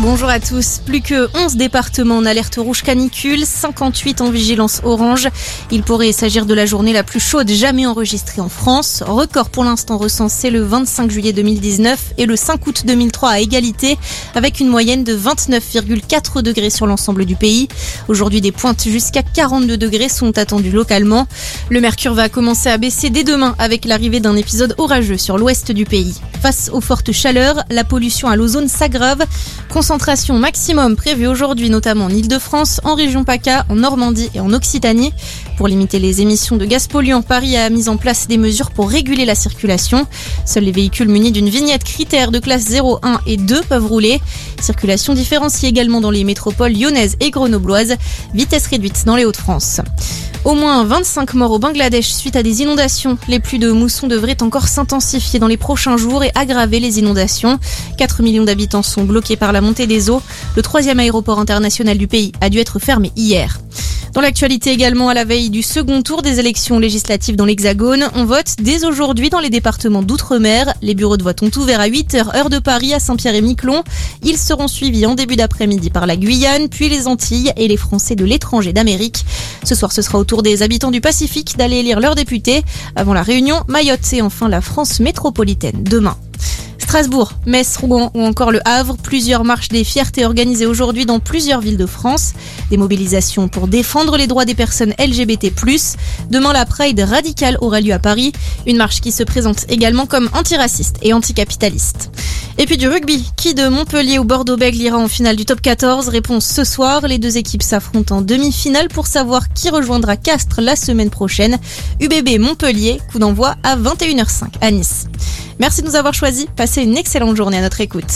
Bonjour à tous. Plus que 11 départements en alerte rouge canicule, 58 en vigilance orange. Il pourrait s'agir de la journée la plus chaude jamais enregistrée en France. Record pour l'instant recensé le 25 juillet 2019 et le 5 août 2003 à égalité, avec une moyenne de 29,4 degrés sur l'ensemble du pays. Aujourd'hui, des pointes jusqu'à 42 degrés sont attendues localement. Le mercure va commencer à baisser dès demain avec l'arrivée d'un épisode orageux sur l'ouest du pays. Face aux fortes chaleurs, la pollution à l'ozone s'aggrave. Concentration maximum prévue aujourd'hui notamment en Ile-de-France, en région PACA, en Normandie et en Occitanie. Pour limiter les émissions de gaz polluants, Paris a mis en place des mesures pour réguler la circulation. Seuls les véhicules munis d'une vignette critère de classe 0, 1 et 2 peuvent rouler. Circulation différenciée également dans les métropoles lyonnaises et grenobloises. Vitesse réduite dans les Hauts-de-France. Au moins 25 morts au Bangladesh suite à des inondations. Les pluies de mousson devraient encore s'intensifier dans les prochains jours et aggraver les inondations. 4 millions d'habitants sont bloqués par la des eaux. Le troisième aéroport international du pays a dû être fermé hier. Dans l'actualité également, à la veille du second tour des élections législatives dans l'Hexagone, on vote dès aujourd'hui dans les départements d'outre-mer. Les bureaux de vote ont ouvert à 8h heure de Paris à Saint-Pierre-et-Miquelon. Ils seront suivis en début d'après-midi par la Guyane, puis les Antilles et les Français de l'étranger d'Amérique. Ce soir, ce sera au tour des habitants du Pacifique d'aller élire leurs députés. Avant la Réunion, Mayotte et enfin la France métropolitaine demain. Strasbourg, Metz, Rouen ou encore le Havre, plusieurs marches des fiertés organisées aujourd'hui dans plusieurs villes de France. Des mobilisations pour défendre les droits des personnes LGBT+. Demain, la Pride radicale aura lieu à Paris. Une marche qui se présente également comme antiraciste et anticapitaliste. Et puis du rugby. Qui de Montpellier ou Bordeaux-Bègles ira en finale du top 14 Réponse ce soir. Les deux équipes s'affrontent en demi-finale pour savoir qui rejoindra Castres la semaine prochaine. UBB Montpellier, coup d'envoi à 21h05 à Nice. Merci de nous avoir choisis. Passez une excellente journée à notre écoute.